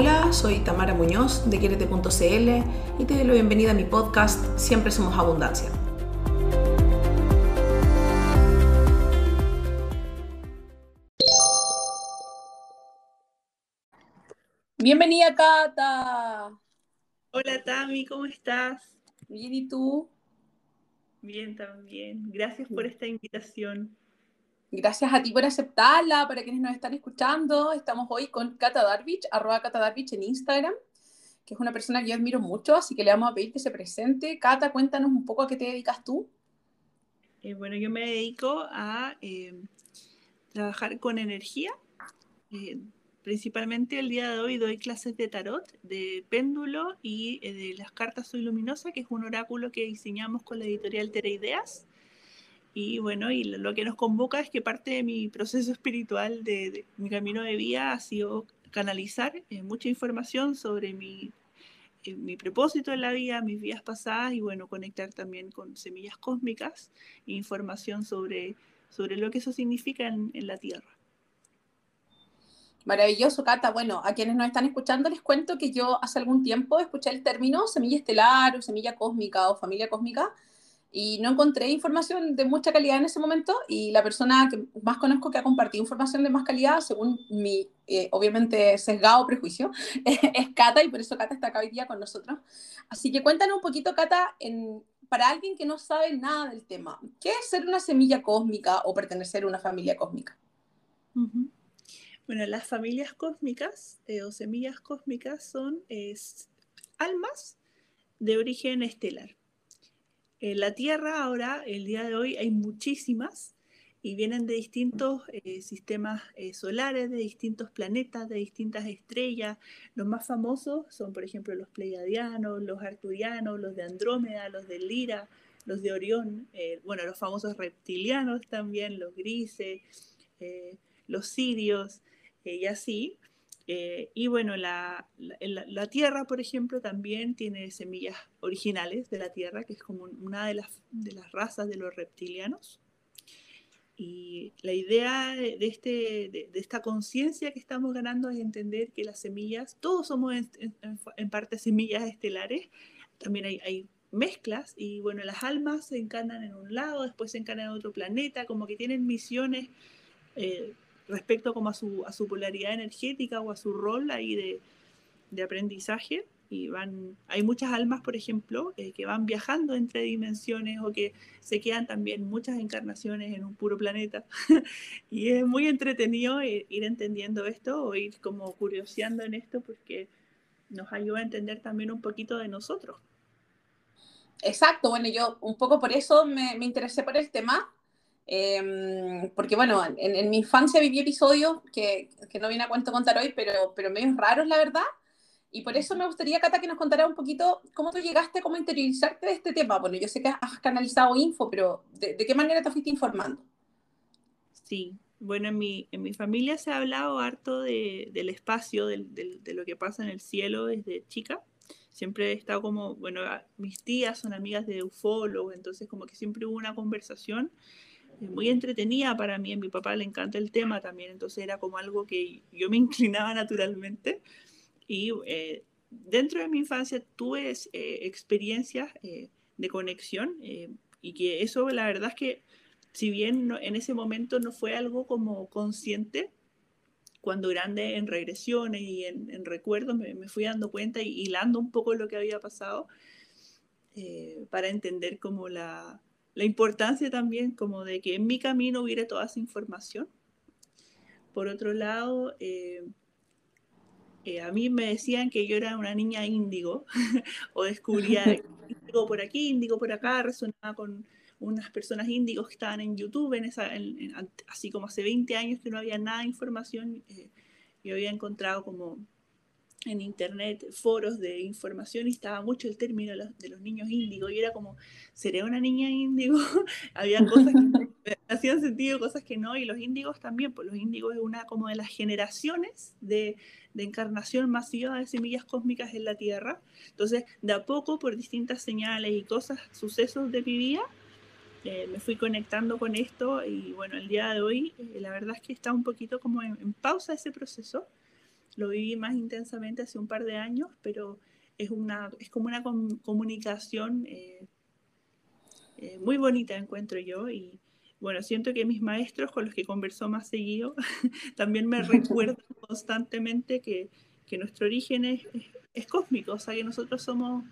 Hola, soy Tamara Muñoz de Quierete.cl y te doy la bienvenida a mi podcast Siempre Somos Abundancia. Bienvenida, Cata. Hola, Tami, ¿cómo estás? Bien, ¿y tú? Bien, también. Gracias por esta invitación. Gracias a ti por aceptarla, para quienes nos están escuchando. Estamos hoy con Cata Darvich, arroba Cata Darvich en Instagram, que es una persona que yo admiro mucho, así que le vamos a pedir que se presente. Cata, cuéntanos un poco a qué te dedicas tú. Eh, bueno, yo me dedico a eh, trabajar con energía. Eh, principalmente el día de hoy doy clases de tarot, de péndulo y de las cartas Soy Luminosa, que es un oráculo que diseñamos con la editorial Tera Ideas y bueno, y lo que nos convoca es que parte de mi proceso espiritual, de, mi camino de vida, ha sido canalizar eh, mucha información sobre mi, eh, mi propósito en la vida, mis vidas pasadas y bueno, conectar también con semillas cósmicas información sobre, sobre lo que eso significa en, en la Tierra. Maravilloso, Cata. Bueno, a quienes nos están escuchando les cuento que yo hace algún tiempo escuché el término semilla estelar o semilla cósmica o familia cósmica y no encontré información de mucha calidad en ese momento y la persona que más conozco que ha compartido información de más calidad, según mi, eh, obviamente, sesgado prejuicio, es Cata y por eso Cata está acá hoy día con nosotros. Así que cuéntanos un poquito, Cata, en, para alguien que no sabe nada del tema, ¿qué es ser una semilla cósmica o pertenecer a una familia cósmica? Bueno, las familias cósmicas eh, o semillas cósmicas son almas de origen estelar. En la Tierra ahora, el día de hoy, hay muchísimas y vienen de distintos eh, sistemas eh, solares, de distintos planetas, de distintas estrellas. Los más famosos son, por ejemplo, los pleiadianos, los arturianos, los de Andrómeda, los de Lira, los de Orión, eh, bueno, los famosos reptilianos también, los grises, los sirios, y así. Eh, y bueno, la, la, Tierra, por ejemplo, también tiene semillas originales de la Tierra, que es como una de las, de las razas de los reptilianos. Y la idea de, este, de, esta conciencia que estamos ganando es entender que las semillas, todos somos en, parte semillas estelares, también hay, hay, mezclas y bueno, las almas se encarnan en un lado, después se encarnan en otro planeta, como que tienen misiones. Eh, respecto como a su, a su polaridad energética o a su rol ahí de, de aprendizaje. Y van, hay muchas almas, por ejemplo, eh, que van viajando entre dimensiones o que se quedan también muchas encarnaciones en un puro planeta. y es muy entretenido ir, entendiendo esto o ir como curioseando en esto porque nos ayuda a entender también un poquito de nosotros. Exacto, bueno, yo un poco por eso me, me interesé por el tema, Em, porque bueno, en, mi infancia viví episodios que, que, no viene a cuento contar hoy, pero, pero medio raros, la verdad. Y por eso me gustaría, Cata, que nos contara un poquito cómo tú llegaste, cómo interiorizarte de este tema. Bueno, yo sé que has canalizado info, pero ¿de, qué manera te fuiste informando? Sí, bueno, en mi, en mi familia se ha hablado harto de, del espacio, de, de lo que pasa en el cielo desde chica. Siempre he estado como, bueno, mis tías son amigas de ufólogos, entonces como que siempre hubo una conversación muy entretenida para mí, a mi papá le encanta el tema también, entonces era como algo que yo me inclinaba naturalmente. Y eh, dentro de mi infancia tuve eh, experiencias eh, de conexión y que eso la verdad es que si bien en ese momento no fue algo como consciente, cuando grande en regresiones y en, recuerdos me, me, fui dando cuenta y hilando un poco lo que había pasado para entender como la, la importancia también como de que en mi camino hubiera toda esa información. Por otro lado, eh, eh, a mí me decían que yo era una niña índigo o descubría índigo por aquí, índigo por acá, resonaba con unas personas índigos que estaban en YouTube, en esa, así como hace 20 años que no había nada de información, eh, yo había encontrado como en internet foros de información y estaba mucho el término de los, niños índigo y era como, ¿seré una niña índigo? Había cosas que hacían sentido, cosas que no, y los índigos también, pues los índigos es una como de las generaciones de, de encarnación masiva de semillas cósmicas en la Tierra. Entonces, de a poco, por distintas señales y cosas, sucesos de mi vida, eh, me fui conectando con esto y bueno, el día de hoy, eh, la verdad es que está un poquito como en pausa ese proceso lo viví más intensamente hace un par de años, pero es, una, es como una comunicación eh, eh, muy bonita, encuentro yo, y bueno, siento que mis maestros con los que converso más seguido también me recuerdan constantemente que, que nuestro origen es, es, cósmico, o sea, que nosotros somos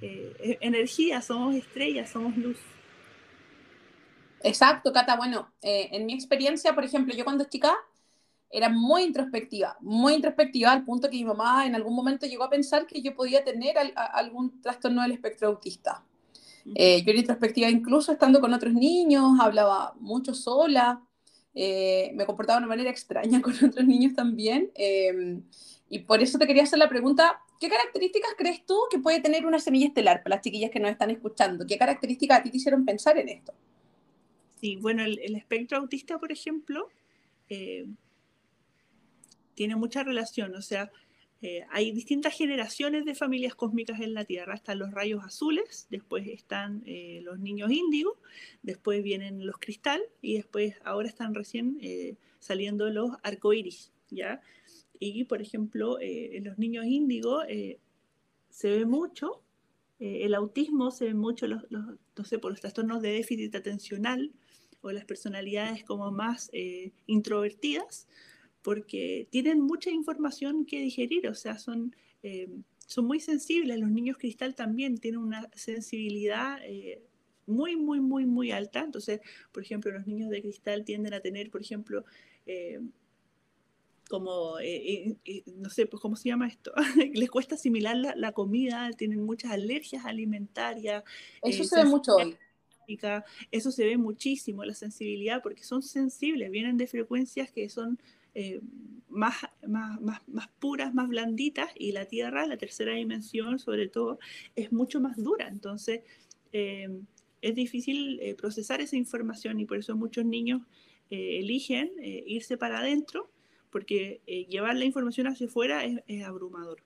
eh, e-, energía, somos estrellas, somos luz. Exacto, Cata. Bueno, en mi experiencia, por ejemplo, yo cuando chica era muy introspectiva, muy introspectiva al punto que mi mamá en algún momento llegó a pensar que yo podía tener algún trastorno del espectro autista. Eh, yo era introspectiva incluso estando con otros niños, hablaba mucho sola, eh, me comportaba de una manera extraña con otros niños también. Em, y por eso te quería hacer la pregunta, ¿qué características crees tú que puede tener una semilla estelar para las chiquillas que nos están escuchando? ¿Qué características a ti te hicieron pensar en esto? Sí, bueno, el, el espectro autista, por ejemplo, eh, tiene mucha relación, o sea, eh, hay distintas generaciones de familias cósmicas en la Tierra. Están los rayos azules, después están eh, los niños índigo, después vienen los cristal y después ahora están recién eh, saliendo los arcoíris, ¿ya? Y, por ejemplo, en los niños índigo se ve mucho, el autismo se ve mucho, los, no sé, por los trastornos de déficit atencional o las personalidades como más introvertidas, porque tienen mucha información que digerir, o sea, son, eh, son muy sensibles. Los niños cristal también tienen una sensibilidad eh, muy, muy, muy, muy alta. Entonces, por ejemplo, los niños de cristal tienden a tener, por ejemplo, eh, como, no sé, pues cómo se llama esto, les cuesta asimilar la, comida, tienen muchas alergias alimentarias. Eso se ve mucho hoy. Eso se ve muchísimo, la sensibilidad, porque son sensibles, vienen de frecuencias que son eh, más, más, más, puras, más blanditas, y la Tierra, la tercera dimensión sobre todo, es mucho más dura. Entonces, eh, es difícil eh, procesar esa información y por eso muchos niños eligen irse para adentro, porque llevar la información hacia afuera es abrumador.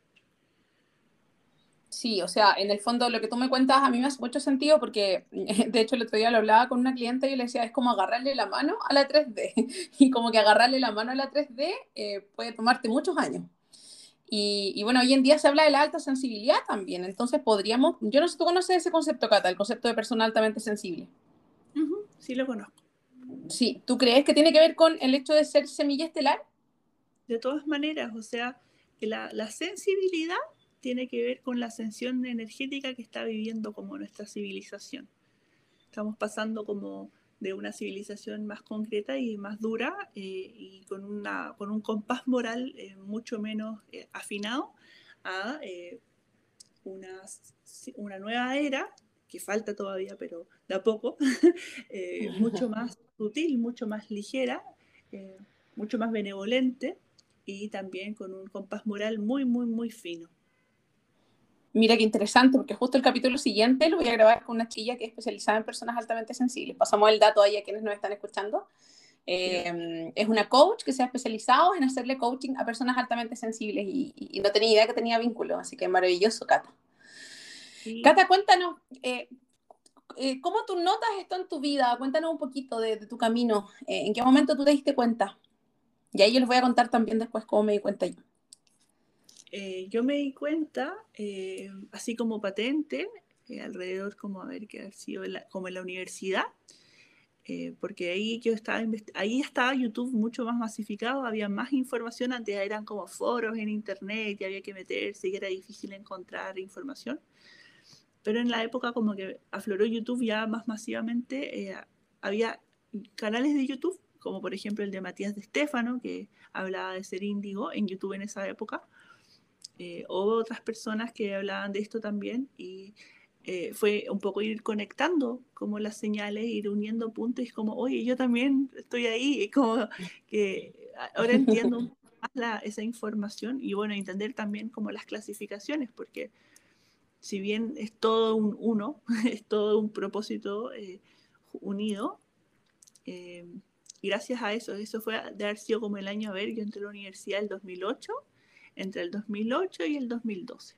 Sí, o sea, en el fondo lo que tú me cuentas a mí me hace mucho sentido porque de hecho el otro día lo hablaba con una cliente y yo le decía, es como agarrarle la mano a la 3D y como que agarrarle la mano a la 3D eh, puede tomarte muchos años. Y, bueno, hoy en día se habla de la alta sensibilidad también, entonces podríamos, yo no sé, ¿tú conoces ese concepto, Cata, el concepto de persona altamente sensible? sí, lo conozco. Sí, ¿tú crees que tiene que ver con el hecho de ser semilla estelar? De todas maneras, o sea, la, la sensibilidad tiene que ver con la ascensión energética que está viviendo como nuestra civilización. Estamos pasando como de una civilización más concreta y más dura eh, y con, una, con un compás moral eh, mucho menos eh, afinado a una, una nueva era que falta todavía, pero de a poco, mucho más sutil, mucho más ligera, mucho más benevolente y también con un compás moral muy, muy, muy fino. Mira qué interesante, porque justo el capítulo siguiente lo voy a grabar con una chilla que es especializada en personas altamente sensibles. Pasamos el dato ahí a quienes nos están escuchando. Eh, es una coach que se ha especializado en hacerle coaching a personas altamente sensibles y, no tenía idea que tenía vínculo, así que maravilloso, Cata. Cata, cuéntanos, eh, eh, ¿cómo tú notas esto en tu vida? Cuéntanos un poquito de, de tu camino. ¿En qué momento tú te diste cuenta? Y ahí yo les voy a contar también después cómo me di cuenta yo. Eh, yo me di cuenta, eh, así como patente, eh, alrededor como qué ha sido como en la universidad, porque ahí yo estaba, ahí estaba YouTube mucho más masificado, había más información, antes eran como foros en internet y había que meterse y era difícil encontrar información. Pero en la época como que afloró YouTube ya más masivamente, había canales de YouTube, como por ejemplo el de Matías de Stefano, que hablaba de ser índigo en YouTube en esa época, eh, otras personas que hablaban de esto también y eh, fue un poco ir conectando como las señales, ir uniendo puntos, y como, oye, yo también estoy ahí, y como que ahora entiendo más esa información y bueno, entender también como las clasificaciones, porque si bien es todo un uno, es todo un propósito eh, unido, gracias a eso, eso fue de haber sido como el año, a ver, yo entré a la universidad el 2008 entre el 2008 y el 2012.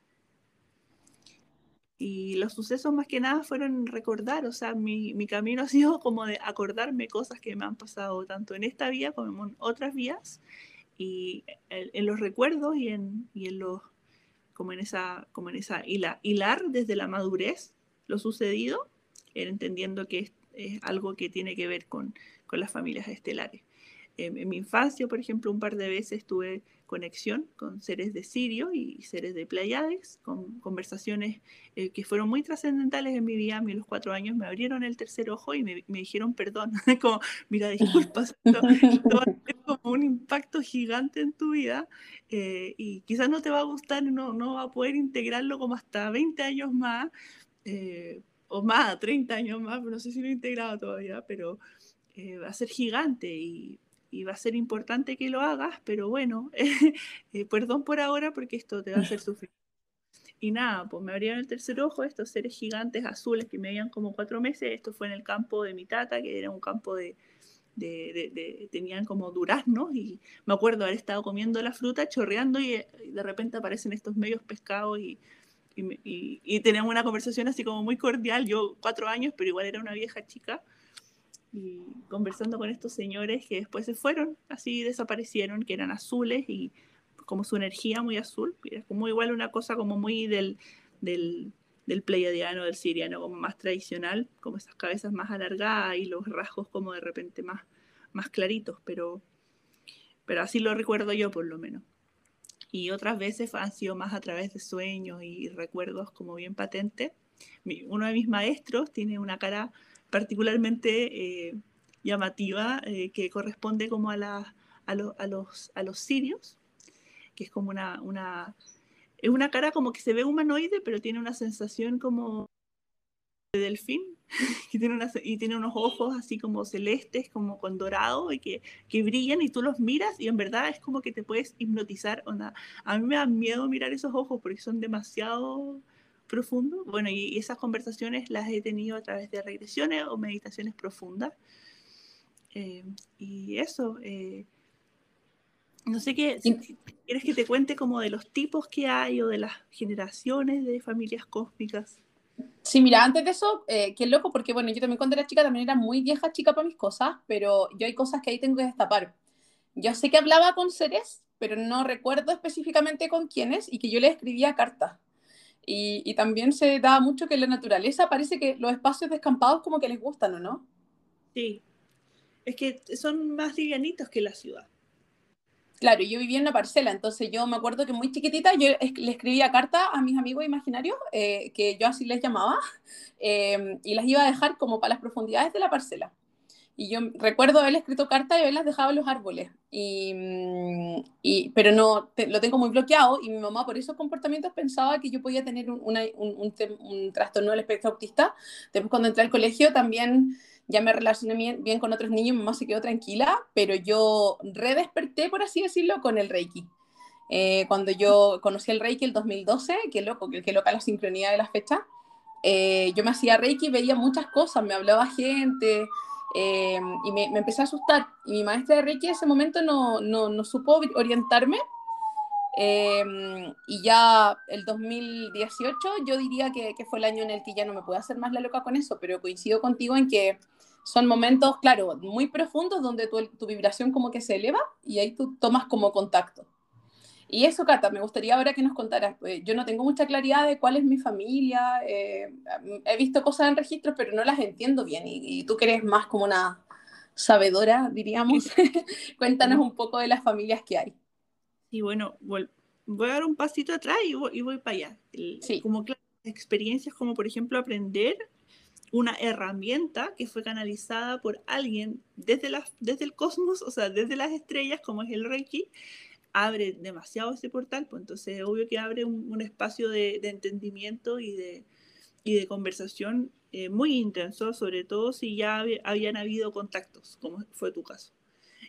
Y los sucesos más que nada fueron recordar, o sea, mi, mi, camino ha sido como de acordarme cosas que me han pasado tanto en esta vía como en otras vías y en, los recuerdos y en, y en los, como en esa, como en esa hilar desde la madurez lo sucedido, entendiendo que es, es algo que tiene que ver con, con las familias estelares. En mi infancia, por ejemplo, un par de veces tuve conexión con seres de Sirio y seres de Pleiades, con conversaciones eh, que fueron muy trascendentales en mi vida. A mí a los cuatro años me abrieron el tercer ojo y me, dijeron perdón, como, mira, disculpas, esto, como un impacto gigante en tu vida eh, y quizás no te va a gustar, no, no va a poder integrarlo como hasta 20 años más, eh, o más, 30 años más, no sé si lo he integrado todavía, pero va a ser gigante y y va a ser importante que lo hagas, pero bueno, eh, perdón por ahora porque esto te va a hacer sufrir. Y nada, pues me abrieron el tercer ojo estos seres gigantes azules que me veían como cuatro meses. Esto fue en el campo de mi tata, que era un campo de, de, tenían como duraznos y me acuerdo haber estado comiendo la fruta, chorreando y, de repente aparecen estos medios pescados y, y, y, tenemos una conversación así como muy cordial, yo cuatro años, pero igual era una vieja chica, conversando con estos señores que después se fueron, así desaparecieron, que eran azules y como su energía muy azul, era como igual una cosa como muy del, del, del pleiadiano, del siriano, como más tradicional, como esas cabezas más alargadas y los rasgos como de repente más, más claritos, pero, pero así lo recuerdo yo por lo menos. Y otras veces han sido más a través de sueños y recuerdos como bien patentes. uno de mis maestros tiene una cara particularmente eh, llamativa eh, que corresponde como a, los, a sirios, que es como una, una, es una cara como que se ve humanoide, pero tiene una sensación como de delfín, y tiene, y tiene unos ojos así como celestes, como con dorado, y que, que, brillan y tú los miras y en verdad es como que te puedes hipnotizar. Onda. A mí me da miedo mirar esos ojos porque son demasiado profundo. Bueno, y, esas conversaciones las he tenido a través de regresiones o meditaciones profundas. Eh, y eso, eh, no sé qué, si, quieres que te cuente como de los tipos que hay o de las generaciones de familias cósmicas. Sí, mira, antes de eso, eh, qué loco, porque bueno, yo también cuando era chica también era muy vieja chica para mis cosas, pero yo hay cosas que ahí tengo que destapar. Yo sé que hablaba con seres, pero no recuerdo específicamente con quiénes y que yo le escribía cartas. Y, también se da mucho que la naturaleza parece que los espacios descampados como que les gustan, ¿o no? Sí, es que son más livianitos que la ciudad. Claro, yo vivía en una parcela, entonces yo me acuerdo que muy chiquitita yo le escribía cartas a mis amigos imaginarios, eh, que yo así les llamaba, eh, y las iba a dejar como para las profundidades de la parcela. Y yo recuerdo haberle escrito cartas y haberlas dejado en los árboles. Y, mm, y pero no, lo tengo muy bloqueado y mi mamá por esos comportamientos pensaba que yo podía tener un, un, un, un, trastorno del espectro autista. Después cuando entré al colegio también ya me relacioné bien, bien con otros niños, mi mamá se quedó tranquila, pero yo redesperté, por así decirlo, con el Reiki. Eh, cuando yo conocí el Reiki el 2012, qué loco, qué loca la sincronía de las fechas, eh, yo me hacía Reiki, veía muchas cosas, me hablaba gente, eh, y me, me, empecé a asustar. Y mi maestra de Reiki en ese momento no, no, no supo orientarme. Eh, y ya el 2018 yo diría que, que, fue el año en el que ya no me puedo hacer más la loca con eso, pero coincido contigo en que son momentos, claro, muy profundos donde tu, tu vibración como que se eleva y ahí tú tomas como contacto. Y eso, Cata, me gustaría ahora que nos contaras. Eh, yo no tengo mucha claridad de cuál es mi familia. Eh, he visto cosas en registros, pero no las entiendo bien. Y, tú que eres más como una sabedora, diríamos, cuéntanos un poco de las familias que hay. Y bueno, voy a dar un pasito atrás y voy, para allá. sí. Como experiencias como, por ejemplo, aprender una herramienta que fue canalizada por alguien desde, la, desde el cosmos, o sea, desde las estrellas, como es el Reiki, abre demasiado ese portal, pues entonces obvio que abre un, espacio de, entendimiento y de, y de conversación eh, muy intenso, sobre todo si ya habían habido contactos, como fue tu caso.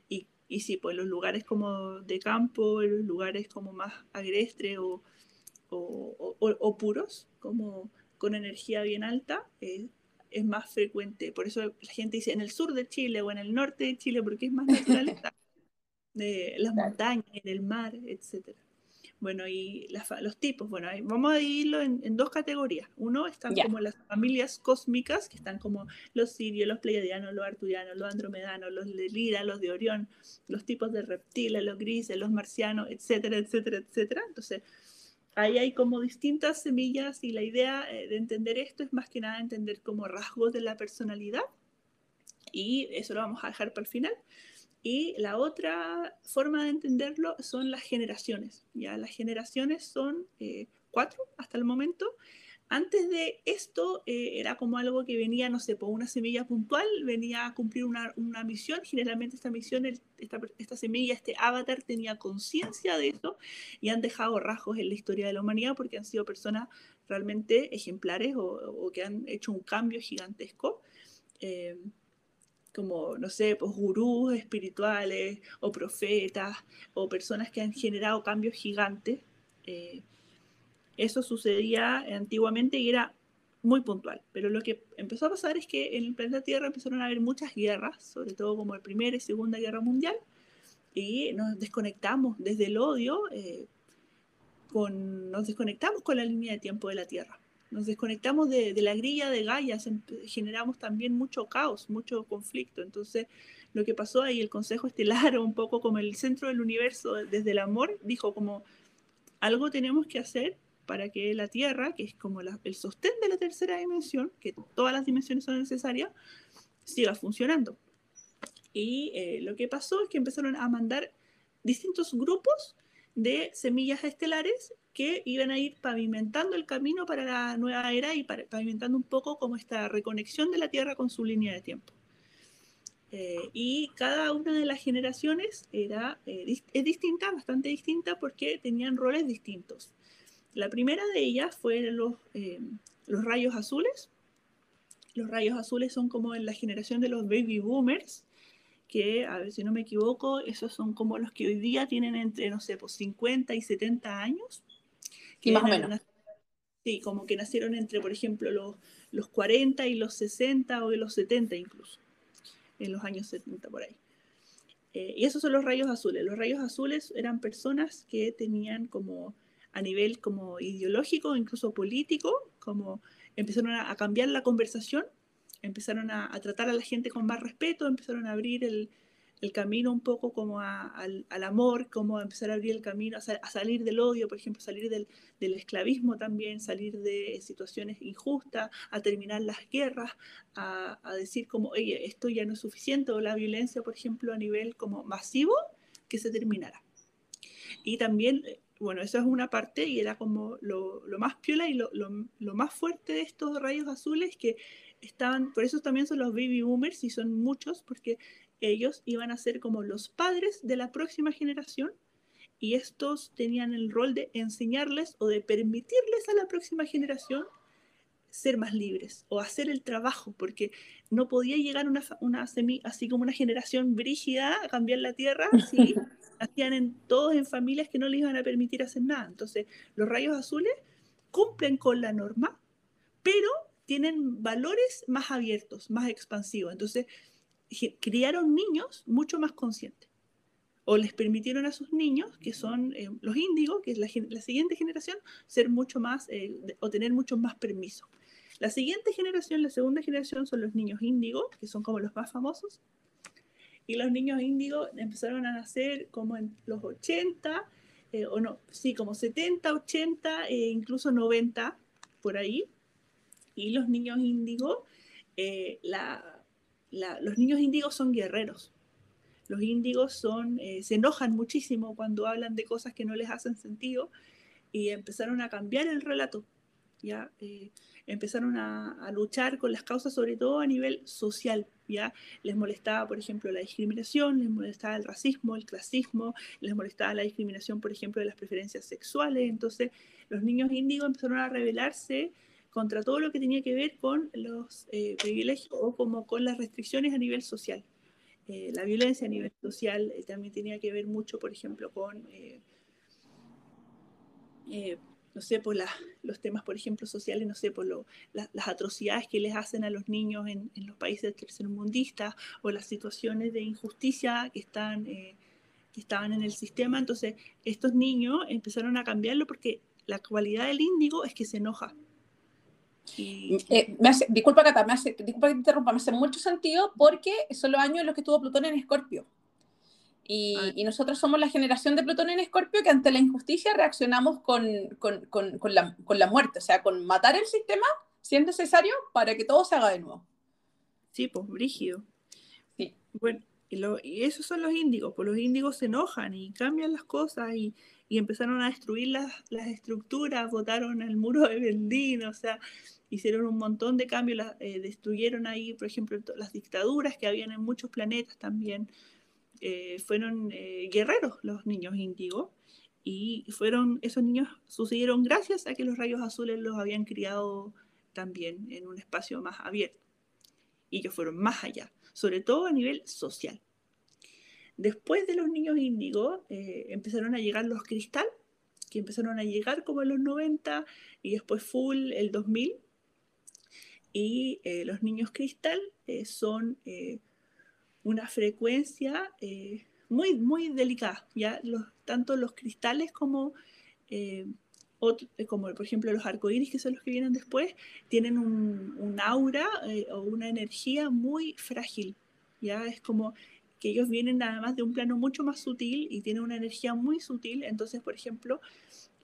Y, y sí, pues los lugares como de campo, los lugares como más agrestres o, o, o, puros, como con energía bien alta, eh, es más frecuente. Por eso la gente dice en el sur de Chile o en el norte de Chile, porque es más naturaleza de las montañas, en el mar, etc. Bueno, y los tipos, bueno, vamos a dividirlo en, dos categorías. Uno están como las familias cósmicas, que están como los sirios, los pleiadianos, los arturianos, los andromedanos, los de Lira, los de Orión, los tipos de reptiles, los grises, los marcianos, etcétera, etcétera, etcétera. Entonces, ahí hay como distintas semillas y la idea eh, de entender esto es más que nada entender como rasgos de la personalidad y eso lo vamos a dejar para el final. Y la otra forma de entenderlo son las generaciones. Ya las generaciones son eh, cuatro hasta el momento. Antes de esto eh, era como algo que venía, no sé, por una semilla puntual, venía a cumplir una, una misión. Generalmente esta misión, esta, esta semilla, este avatar tenía conciencia de eso y han dejado rasgos en la historia de la humanidad porque han sido personas realmente ejemplares o, que han hecho un cambio gigantesco. Eh, como, no sé, pues gurús espirituales o profetas o personas que han generado cambios gigantes. Eh, eso sucedía antiguamente y era muy puntual, pero lo que empezó a pasar es que en el planeta Tierra empezaron a haber muchas guerras, sobre todo como la Primera y Segunda Guerra Mundial, y nos desconectamos desde el odio, eh, con, nos desconectamos con la línea de tiempo de la Tierra nos desconectamos de, la grilla de Gaia, generamos también mucho caos, mucho conflicto. Entonces, lo que pasó ahí, el Consejo Estelar, un poco como el centro del universo, desde el amor, dijo como algo tenemos que hacer para que la Tierra, que es como el sostén de la tercera dimensión, que todas las dimensiones son necesarias, siga funcionando. Y eh, lo que pasó es que empezaron a mandar distintos grupos de semillas estelares que iban a ir pavimentando el camino para la nueva era y pavimentando un poco como esta reconexión de la Tierra con su línea de tiempo. Eh, y cada una de las generaciones era, eh, es distinta, bastante distinta, porque tenían roles distintos. La primera de ellas fue los, eh, los rayos azules. Los rayos azules son como en la generación de los baby boomers, que, a ver si no me equivoco, esos son como los que hoy día tienen entre, no sé, pues 50 y 70 años. Y más o menos. Sí, como que nacieron entre, por ejemplo, los, los 40 y los 60 o de los 70 incluso, en los años 70 por ahí. Eh, y esos son los rayos azules. Los rayos azules eran personas que tenían como a nivel como ideológico, incluso político, como empezaron a cambiar la conversación empezaron a, tratar a la gente con más respeto, empezaron a abrir el, camino un poco como al, amor, como a empezar a abrir el camino, a, salir del odio, por ejemplo, salir del, esclavismo también, salir de situaciones injustas, a terminar las guerras, a, decir como, oye, esto ya no es suficiente, o la violencia, por ejemplo, a nivel como masivo, que se terminara. Y también, eh, bueno, eso es una parte y era como lo, más piola y lo, lo, más fuerte de estos rayos azules que estaban, por eso también son los baby boomers y son muchos, porque ellos iban a ser como los padres de la próxima generación y estos tenían el rol de enseñarles o de permitirles a la próxima generación ser más libres o hacer el trabajo, porque no podía llegar una, una semi, así como una generación brígida a cambiar la tierra si hacían en, todos en familias que no les iban a permitir hacer nada. Entonces, los rayos azules cumplen con la norma, pero tienen valores más abiertos, más expansivos. Entonces, criaron niños mucho más conscientes. O les permitieron a sus niños, que son eh, los índigos, que es la, siguiente generación, ser mucho más, eh, o tener mucho más permiso. La siguiente generación, la segunda generación, son los niños índigos, que son como los más famosos. Y los niños índigos empezaron a nacer como en los 80, eh, o no, sí, como 70, 80, e incluso 90, por ahí y los niños índigos, los niños índigos son guerreros. Los índigos son, eh, se enojan muchísimo cuando hablan de cosas que no les hacen sentido y empezaron a cambiar el relato. ¿ya? Eh, empezaron a, luchar con las causas, sobre todo a nivel social. ¿ya? Les molestaba, por ejemplo, la discriminación, les molestaba el racismo, el clasismo, les molestaba la discriminación, por ejemplo, de las preferencias sexuales. Entonces, los niños índigos empezaron a rebelarse contra todo lo que tenía que ver con los eh, privilegios o como con las restricciones a nivel social. Eh, la violencia a nivel social eh, también tenía que ver mucho, por ejemplo, con, no sé, por los temas, por ejemplo, sociales, no sé, por las atrocidades que les hacen a los niños en, en los países tercermundistas o las situaciones de injusticia que están que estaban en el sistema. Entonces, estos niños empezaron a cambiarlo porque la cualidad del índigo es que se enoja. Eh, me hace, disculpa, Cata, me hace, disculpa que te interrumpa, me hace mucho sentido porque son los años en los que tuvo Plutón en Escorpio. Y, ah. y, nosotros somos la generación de Plutón en Escorpio que ante la injusticia reaccionamos con, con, con, con, la, con la muerte, o sea, con matar el sistema si es necesario para que todo se haga de nuevo. Sí, pues, brígido. Sí. Bueno, y, lo, y esos son los índigos, pues los índigos se enojan y cambian las cosas y, y empezaron a destruir las, las, estructuras, votaron el muro de Berlín, o sea, hicieron un montón de cambios, eh, destruyeron ahí, por ejemplo, las dictaduras que habían en muchos planetas también. Eh, fueron eh, guerreros los niños índigos y fueron, esos niños sucedieron gracias a que los rayos azules los habían criado también en un espacio más abierto. Y ellos fueron más allá, sobre todo a nivel social. Después de los niños índigos eh, empezaron a llegar los cristal, que empezaron a llegar como en los 90 y después full el 2000. Y eh, los niños cristal eh, son una frecuencia muy, muy delicada. ¿ya? Los, tanto los cristales como como por ejemplo los arcoíris, que son los que vienen después, tienen un, aura eh, o una energía muy frágil. ¿ya? Es como que ellos vienen nada más de un plano mucho más sutil y tienen una energía muy sutil. Entonces, por ejemplo,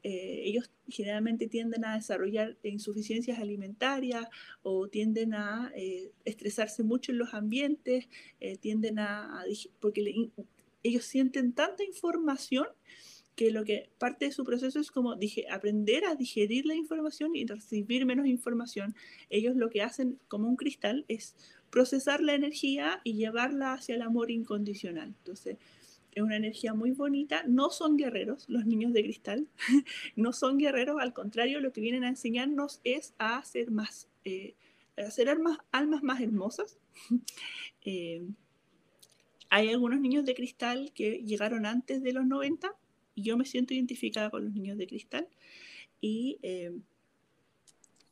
eh, ellos generalmente tienden a desarrollar insuficiencias alimentarias o tienden a estresarse mucho en los ambientes, tienden a, porque ellos sienten tanta información que lo que parte de su proceso es como dije, aprender a digerir la información y recibir menos información. Ellos lo que hacen como un cristal es procesar la energía y llevarla hacia el amor incondicional. Entonces, es una energía muy bonita. No son guerreros los niños de cristal, no son guerreros, al contrario, lo que vienen a enseñarnos es a hacer más, eh, a hacer almas, almas más hermosas. Eh, hay algunos niños de cristal que llegaron antes de los 90 yo me siento identificada con los niños de cristal. Y eh,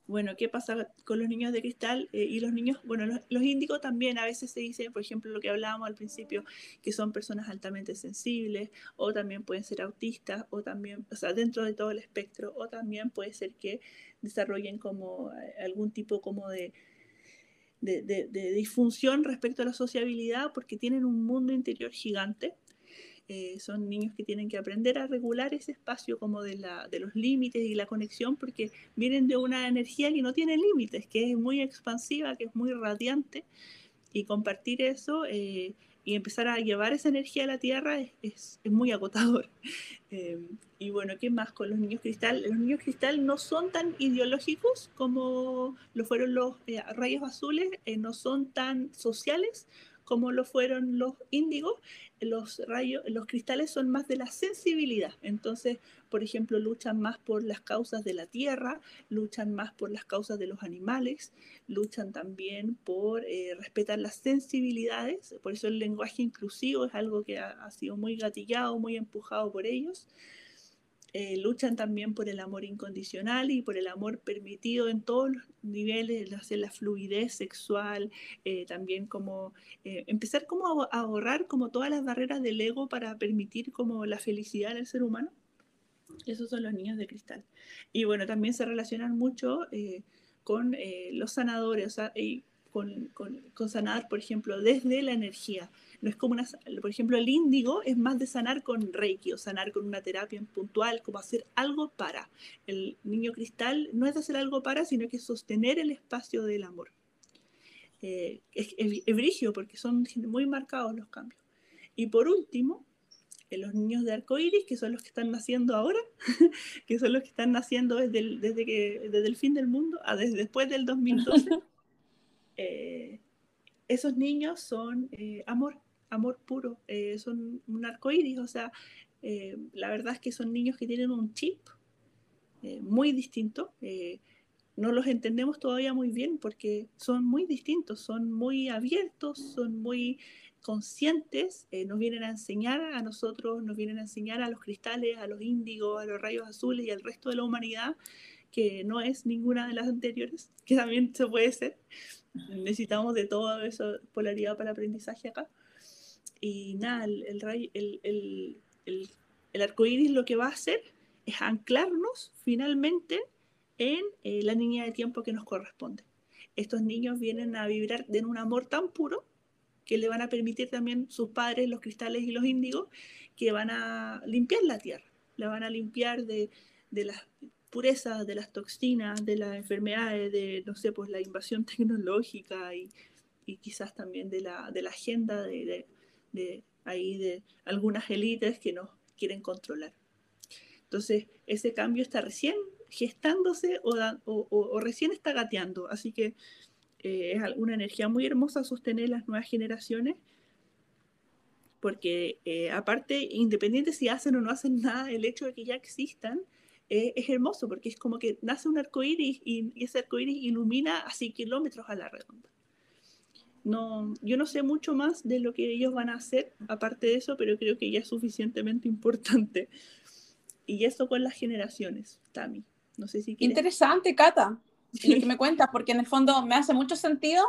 bueno, ¿qué pasa con los niños de cristal eh, y los niños? Bueno, los, los, índigos también a veces se dice, por ejemplo, lo que hablábamos al principio, que son personas altamente sensibles, o también pueden ser autistas, o también, o sea, dentro de todo el espectro, o también puede ser que desarrollen como eh, algún tipo como de, de, de disfunción respecto a la sociabilidad, porque tienen un mundo interior gigante eh, son niños que tienen que aprender a regular ese espacio como de, la, de los límites y la conexión porque vienen de una energía que no tiene límites, que es muy expansiva, que es muy radiante y compartir eso eh, y empezar a llevar esa energía a la tierra es, es, es muy agotador. Eh, y bueno, ¿qué más con los niños cristal? Los niños cristal no son tan ideológicos como lo fueron los rayos azules, no son tan sociales como lo fueron los índigos, los rayos, los cristales son más de la sensibilidad. Entonces, por ejemplo, luchan más por las causas de la tierra, luchan más por las causas de los animales, luchan también por eh, respetar las sensibilidades. Por eso el lenguaje inclusivo es algo que ha sido muy gatillado, muy empujado por ellos. Eh, luchan también por el amor incondicional y por el amor permitido en todos los niveles, hacer la fluidez sexual, eh, también como eh, empezar como a, ahorrar como todas las barreras del ego para permitir como la felicidad en el ser humano. Esos son los niños de cristal. Y bueno, también se relacionan mucho con los sanadores, o sea, con, con, con sanar, por ejemplo, desde la energía no es como una, por ejemplo, el índigo es más de sanar con Reiki o sanar con una terapia puntual, como hacer algo para. El niño cristal no es hacer algo para, sino que sostener el espacio del amor. Eh, es, es, porque son muy marcados los cambios. Y por último, en los niños de arcoíris, que son los que están naciendo ahora, que son los que están naciendo desde el, desde que, desde el fin del mundo, a desde después del 2012, eh, esos niños son eh, amor amor puro, eh, son un arco iris, o sea, eh, la verdad es que son niños que tienen un chip eh, muy distinto. no los entendemos todavía muy bien porque son muy distintos, son muy abiertos, son muy conscientes, nos vienen a enseñar a nosotros, nos vienen a enseñar a los cristales, a los índigos, a los rayos azules y al resto de la humanidad, que no es ninguna de las anteriores, que también se puede ser. Necesitamos de toda esa polaridad para el aprendizaje acá. Y nada, el, el, el, el, el arco iris lo que va a hacer es anclarnos finalmente en eh, la línea de tiempo que nos corresponde. Estos niños vienen a vibrar de un amor tan puro que le van a permitir también sus padres, los cristales y los índigos, que van a limpiar la tierra, la van a limpiar de, de las purezas, de las toxinas, de las enfermedades, de, no sé, pues la invasión tecnológica y, y quizás también de la, de la agenda de, de, ahí de algunas élites que nos quieren controlar. Entonces, ese cambio está recién gestándose o, o, recién está gateando, así que eh, es una energía muy hermosa sostener las nuevas generaciones, porque eh, aparte, independiente si hacen o no hacen nada, el hecho de que ya existan eh, es hermoso, porque es como que nace un arco iris y, y ese arco iris ilumina así kilómetros a la redonda. No, yo no sé mucho más de lo que ellos van a hacer, aparte de eso, pero creo que ya es suficientemente importante. Y eso con las generaciones, Tami. No sé si Interesante, Cata, lo que me cuentas, porque en el fondo me hace mucho sentido,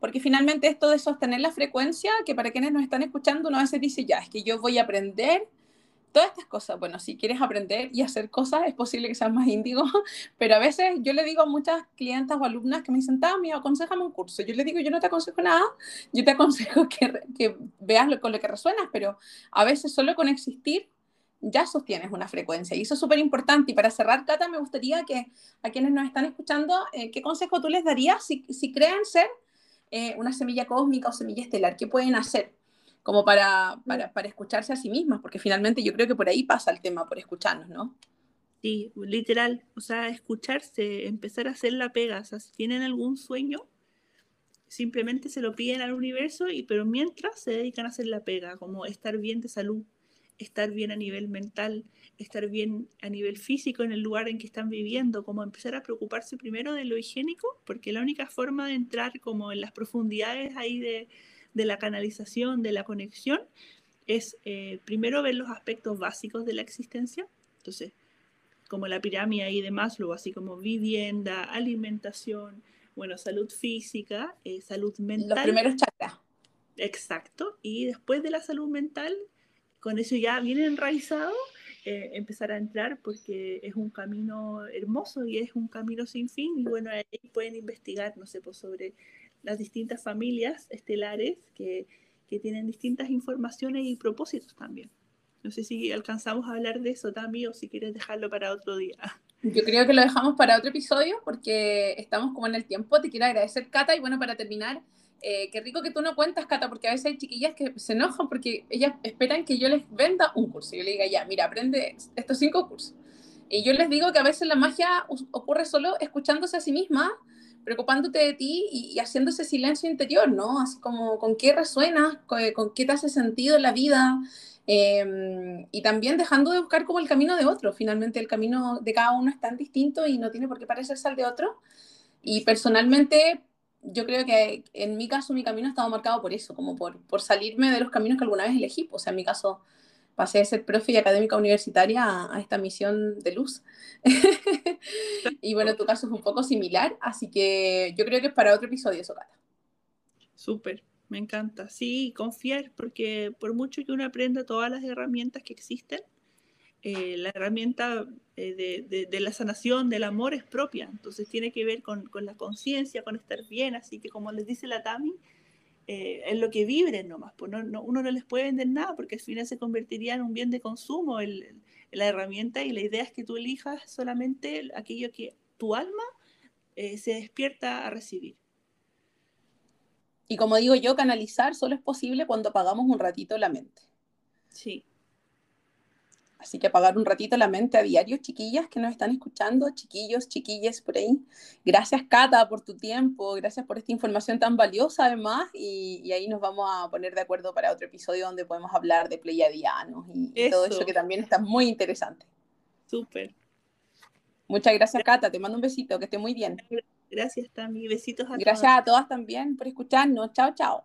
porque finalmente esto de sostener la frecuencia, que para quienes nos están escuchando, uno a veces dice, ya, es que yo voy a aprender todas estas cosas, bueno, si quieres aprender y hacer cosas, es posible que seas más índigo, pero a veces yo le digo a muchas clientas o alumnas que me dicen, Tami, aconsejame un curso. Yo le digo, yo no te aconsejo nada, yo te aconsejo que, veas lo, con lo que resuenas, pero a veces solo con existir ya sostienes una frecuencia y eso es súper importante. Y para cerrar, Cata, me gustaría que a quienes nos están escuchando, eh, ¿qué consejo tú les darías si, si creen ser eh, una semilla cósmica o semilla estelar? ¿Qué pueden hacer? Como para, para, para, escucharse a sí mismas, porque finalmente yo creo que por ahí pasa el tema, por escucharnos, ¿no? Sí, literal, o sea, escucharse, empezar a hacer la pega, o sea, si tienen algún sueño, simplemente se lo piden al universo, y, pero mientras se dedican a hacer la pega, como estar bien de salud, estar bien a nivel mental, estar bien a nivel físico en el lugar en que están viviendo, como empezar a preocuparse primero de lo higiénico, porque la única forma de entrar como en las profundidades ahí de, de la canalización, de la conexión, es eh, primero ver los aspectos básicos de la existencia. Entonces, como la pirámide y de Maslow, así como vivienda, alimentación, bueno, salud física, eh, salud mental. Los primeros chakras. Exacto. Y después de la salud mental, con eso ya viene enraizado, eh, empezar a entrar porque es un camino hermoso y es un camino sin fin. Y bueno, ahí pueden investigar, no sé, pues sobre las distintas familias estelares que, que tienen distintas informaciones y propósitos también. No sé si alcanzamos a hablar de eso también o si quieres dejarlo para otro día. Yo creo que lo dejamos para otro episodio porque estamos como en el tiempo. Te quiero agradecer, Cata. Y bueno, para terminar, eh, qué rico que tú no cuentas, Cata, porque a veces hay chiquillas que se enojan porque ellas esperan que yo les venda un curso. Yo le diga, ya, mira, aprende estos cinco cursos. Y yo les digo que a veces la magia ocurre solo escuchándose a sí misma preocupándote de ti y, haciendo ese silencio interior, ¿no? Así como con qué resuena, con, qué te hace sentido en la vida, em, y también dejando de buscar como el camino de otro. Finalmente el camino de cada uno es tan distinto y no tiene por qué parecerse al de otro. Y personalmente yo creo que en mi caso mi camino ha estado marcado por eso, como por, por salirme de los caminos que alguna vez elegí. O sea, en mi caso pasé de ser profe y académica universitaria a, esta misión de luz. y bueno, tu caso es un poco similar, así que yo creo que es para otro episodio eso, Cata. Súper, me encanta. Sí, confiar, porque por mucho que uno aprenda todas las herramientas que existen, eh, la herramienta eh, de, de, la sanación, del amor es propia, entonces tiene que ver con, con la conciencia, con estar bien, así que como les dice la Tami, eh, en lo que vibren nomás, pues no, uno no les puede vender nada porque al final se convertiría en un bien de consumo el, la herramienta y la idea es que tú elijas solamente aquello que tu alma eh, se despierta a recibir. Y como digo yo, canalizar solo es posible cuando apagamos un ratito la mente. Sí, Así que apagar un ratito la mente a diario, chiquillas que nos están escuchando, chiquillos, chiquilles por ahí. Gracias, Cata, por tu tiempo, gracias por esta información tan valiosa además, y, ahí nos vamos a poner de acuerdo para otro episodio donde podemos hablar de pleiadianos y, y todo eso que también está muy interesante. Súper. Muchas gracias, Cata, te mando un besito, que esté muy bien. Gracias, Tami, besitos a Gracias a todas también por escucharnos. Chao, chao.